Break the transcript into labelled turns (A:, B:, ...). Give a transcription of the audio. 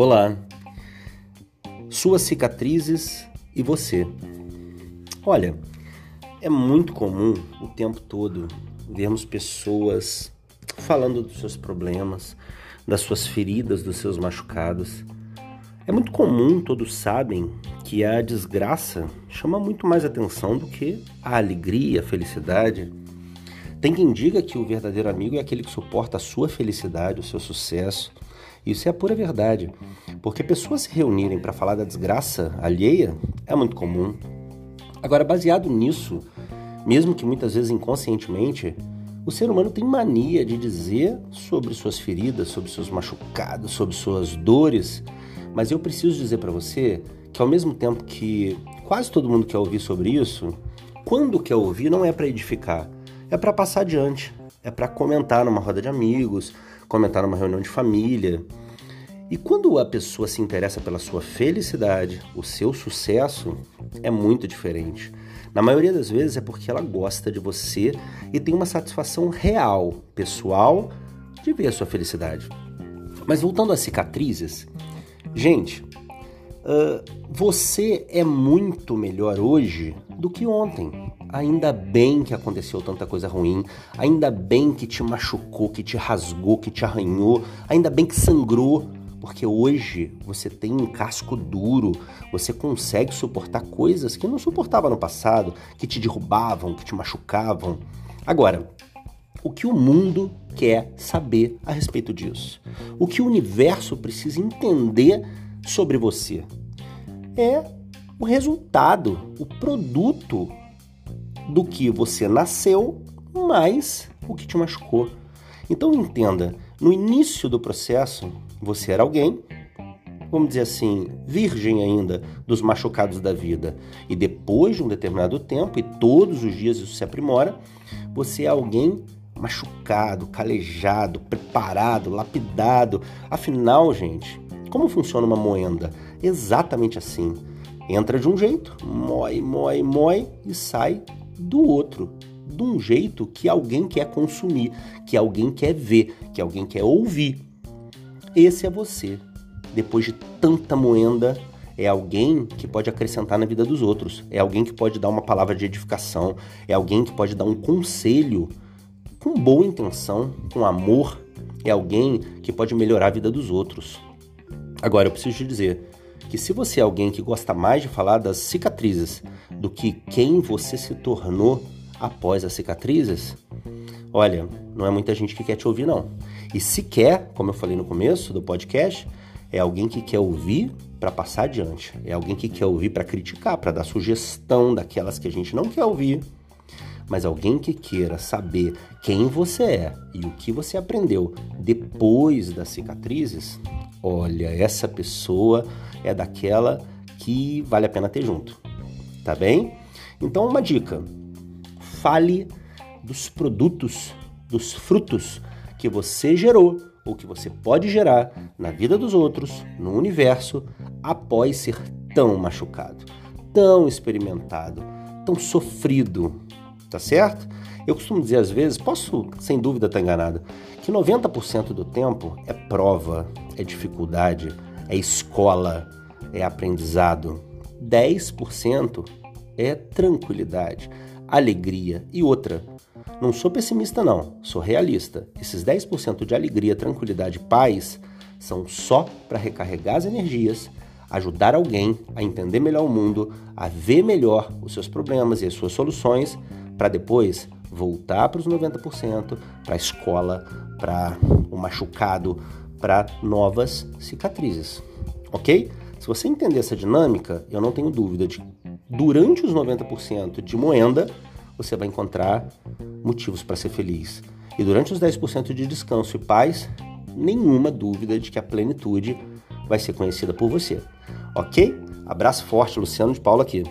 A: Olá, suas cicatrizes e você. Olha, é muito comum o tempo todo vermos pessoas falando dos seus problemas, das suas feridas, dos seus machucados. É muito comum, todos sabem, que a desgraça chama muito mais atenção do que a alegria, a felicidade. Tem quem diga que o verdadeiro amigo é aquele que suporta a sua felicidade, o seu sucesso isso é a pura verdade, porque pessoas se reunirem para falar da desgraça alheia é muito comum. Agora, baseado nisso, mesmo que muitas vezes inconscientemente, o ser humano tem mania de dizer sobre suas feridas, sobre seus machucados, sobre suas dores, mas eu preciso dizer para você que ao mesmo tempo que quase todo mundo quer ouvir sobre isso, quando quer ouvir não é para edificar, é para passar adiante, é para comentar numa roda de amigos, comentar numa reunião de família. E quando a pessoa se interessa pela sua felicidade, o seu sucesso, é muito diferente. Na maioria das vezes é porque ela gosta de você e tem uma satisfação real, pessoal, de ver a sua felicidade. Mas voltando às cicatrizes, gente, uh, você é muito melhor hoje do que ontem. Ainda bem que aconteceu tanta coisa ruim, ainda bem que te machucou, que te rasgou, que te arranhou, ainda bem que sangrou, porque hoje você tem um casco duro, você consegue suportar coisas que não suportava no passado, que te derrubavam, que te machucavam. Agora, o que o mundo quer saber a respeito disso? O que o universo precisa entender sobre você? É o resultado, o produto do que você nasceu mais o que te machucou. Então entenda, no início do processo, você era alguém, vamos dizer assim, virgem ainda dos machucados da vida. E depois de um determinado tempo, e todos os dias isso se aprimora, você é alguém machucado, calejado, preparado, lapidado. Afinal, gente, como funciona uma moenda? Exatamente assim. Entra de um jeito, mói, mói, mói e sai do outro, de um jeito que alguém quer consumir, que alguém quer ver, que alguém quer ouvir. Esse é você. Depois de tanta moenda, é alguém que pode acrescentar na vida dos outros, é alguém que pode dar uma palavra de edificação, é alguém que pode dar um conselho com boa intenção, com amor, é alguém que pode melhorar a vida dos outros. Agora eu preciso te dizer que se você é alguém que gosta mais de falar das cicatrizes do que quem você se tornou após as cicatrizes, olha, não é muita gente que quer te ouvir, não. E se quer, como eu falei no começo do podcast, é alguém que quer ouvir para passar adiante. É alguém que quer ouvir para criticar, para dar sugestão daquelas que a gente não quer ouvir. Mas alguém que queira saber quem você é e o que você aprendeu depois das cicatrizes, olha, essa pessoa é daquela que vale a pena ter junto tá bem? Então, uma dica: fale dos produtos, dos frutos que você gerou ou que você pode gerar na vida dos outros, no universo, após ser tão machucado, tão experimentado, tão sofrido, tá certo? Eu costumo dizer às vezes, posso sem dúvida estar enganado, que 90% do tempo é prova, é dificuldade, é escola, é aprendizado. 10% é tranquilidade, alegria e outra. Não sou pessimista, não, sou realista. Esses 10% de alegria, tranquilidade e paz são só para recarregar as energias, ajudar alguém a entender melhor o mundo, a ver melhor os seus problemas e as suas soluções, para depois voltar para os 90%, para a escola, para o machucado, para novas cicatrizes. Ok? Se você entender essa dinâmica, eu não tenho dúvida de durante os 90% de moenda, você vai encontrar motivos para ser feliz. E durante os 10% de descanso e paz, nenhuma dúvida de que a plenitude vai ser conhecida por você. Ok? Abraço forte, Luciano de Paula aqui.